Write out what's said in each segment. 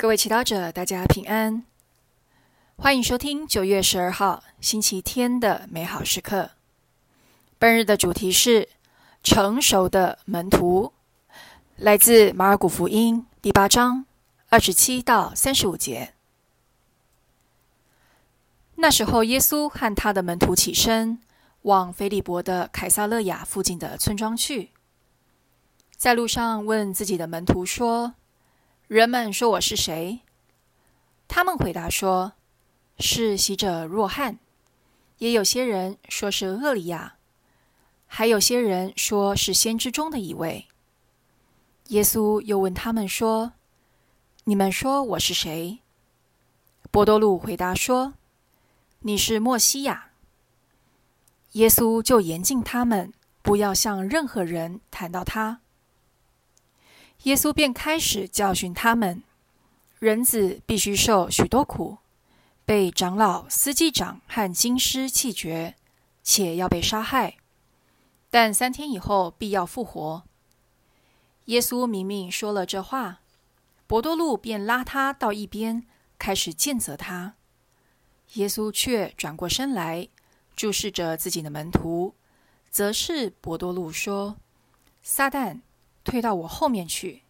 各位祈祷者，大家平安，欢迎收听九月十二号星期天的美好时刻。本日的主题是成熟的门徒，来自马尔谷福音第八章二十七到三十五节。那时候，耶稣和他的门徒起身，往菲利伯的凯撒勒雅附近的村庄去，在路上问自己的门徒说。人们说我是谁？他们回答说：“是洗者若翰。”也有些人说是厄利亚，还有些人说是先知中的一位。耶稣又问他们说：“你们说我是谁？”波多禄回答说：“你是莫西亚。”耶稣就严禁他们不要向任何人谈到他。耶稣便开始教训他们：人子必须受许多苦，被长老、司祭长和经师弃绝，且要被杀害。但三天以后必要复活。耶稣明明说了这话，伯多禄便拉他到一边，开始见责他。耶稣却转过身来，注视着自己的门徒，则是伯多禄说：“撒旦。”退到我后面去，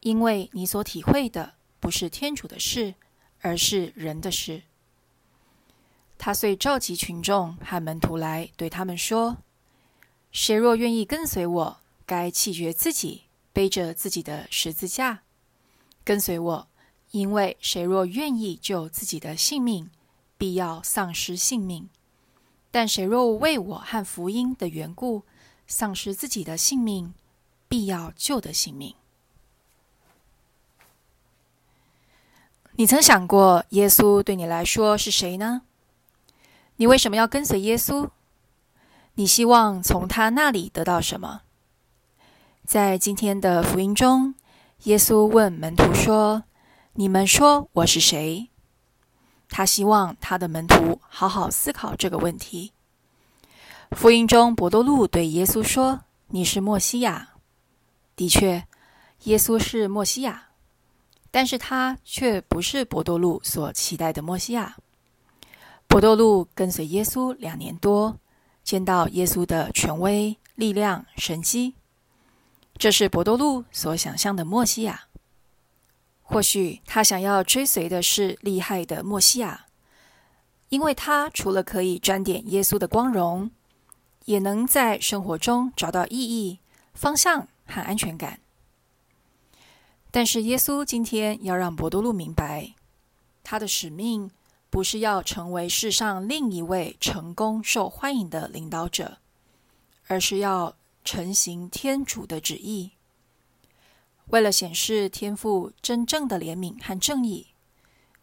因为你所体会的不是天主的事，而是人的事。他遂召集群众和门徒来，对他们说：“谁若愿意跟随我，该弃绝自己，背着自己的十字架，跟随我。因为谁若愿意救自己的性命，必要丧失性命；但谁若为我和福音的缘故，丧失自己的性命，必要救的性命。你曾想过耶稣对你来说是谁呢？你为什么要跟随耶稣？你希望从他那里得到什么？在今天的福音中，耶稣问门徒说：“你们说我是谁？”他希望他的门徒好好思考这个问题。福音中，伯多禄对耶稣说：“你是墨西亚。”的确，耶稣是墨西亚，但是他却不是博多禄所期待的墨西亚。博多禄跟随耶稣两年多，见到耶稣的权威、力量、神迹，这是博多禄所想象的墨西亚。或许他想要追随的是厉害的墨西亚，因为他除了可以沾点耶稣的光荣，也能在生活中找到意义、方向。和安全感，但是耶稣今天要让博多禄明白，他的使命不是要成为世上另一位成功受欢迎的领导者，而是要成行天主的旨意。为了显示天父真正的怜悯和正义，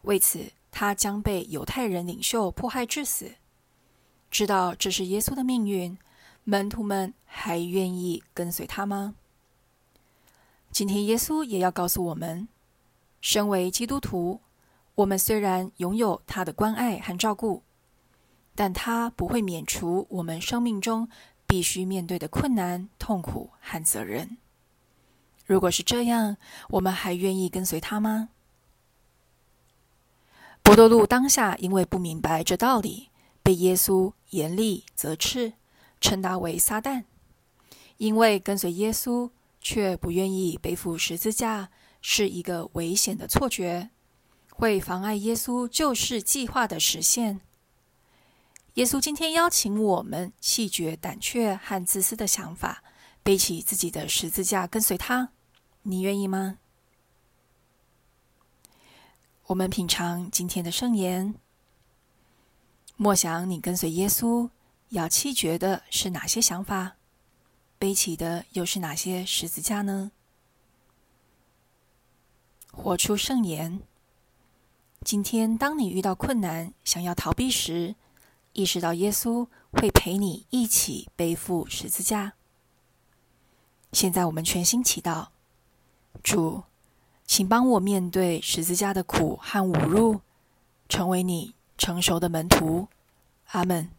为此他将被犹太人领袖迫害致死。知道这是耶稣的命运，门徒们还愿意跟随他吗？今天，耶稣也要告诉我们：身为基督徒，我们虽然拥有他的关爱和照顾，但他不会免除我们生命中必须面对的困难、痛苦和责任。如果是这样，我们还愿意跟随他吗？博多禄当下因为不明白这道理，被耶稣严厉责斥，称他为撒旦。因为跟随耶稣。却不愿意背负十字架，是一个危险的错觉，会妨碍耶稣救世计划的实现。耶稣今天邀请我们弃绝胆怯和自私的想法，背起自己的十字架跟随他。你愿意吗？我们品尝今天的圣言，莫想你跟随耶稣要弃绝的是哪些想法？背起的又是哪些十字架呢？活出圣言。今天，当你遇到困难、想要逃避时，意识到耶稣会陪你一起背负十字架。现在，我们全心祈祷：主，请帮我面对十字架的苦和侮辱，成为你成熟的门徒。阿门。